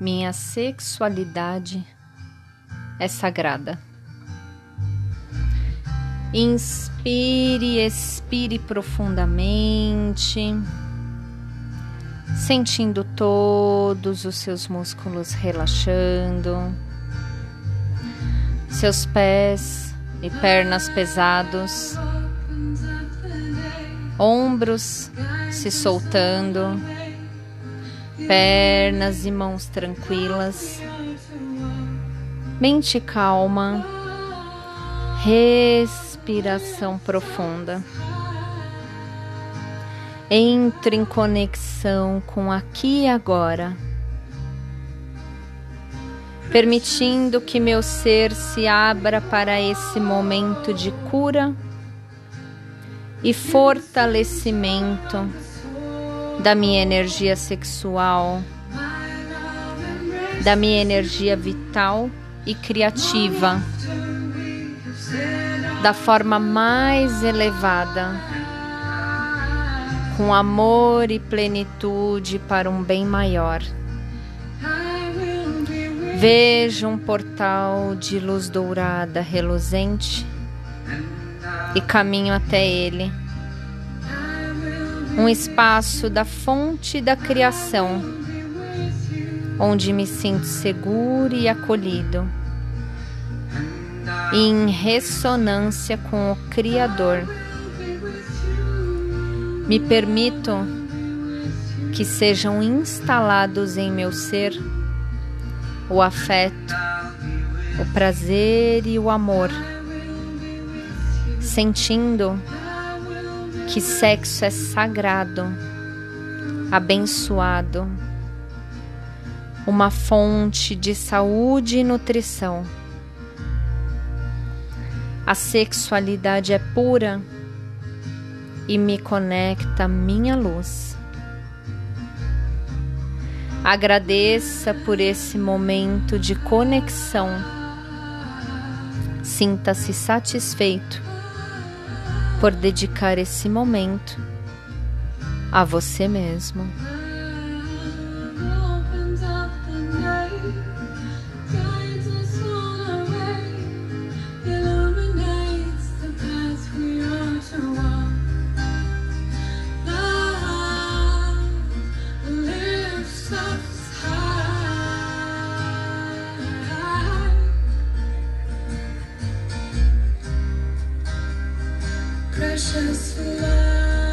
Minha sexualidade é sagrada. Inspire, expire profundamente, sentindo todos os seus músculos relaxando, seus pés e pernas pesados, ombros se soltando pernas e mãos tranquilas, mente calma, respiração profunda. Entre em conexão com aqui e agora, permitindo que meu ser se abra para esse momento de cura e fortalecimento da minha energia sexual, da minha energia vital e criativa, da forma mais elevada, com amor e plenitude para um bem maior. Vejo um portal de luz dourada reluzente e caminho até ele um espaço da fonte da criação, onde me sinto seguro e acolhido, em ressonância com o Criador. Me permito que sejam instalados em meu ser o afeto, o prazer e o amor, sentindo que sexo é sagrado, abençoado, uma fonte de saúde e nutrição. A sexualidade é pura e me conecta à minha luz. Agradeça por esse momento de conexão. Sinta-se satisfeito por dedicar esse momento a você mesmo. Precious food.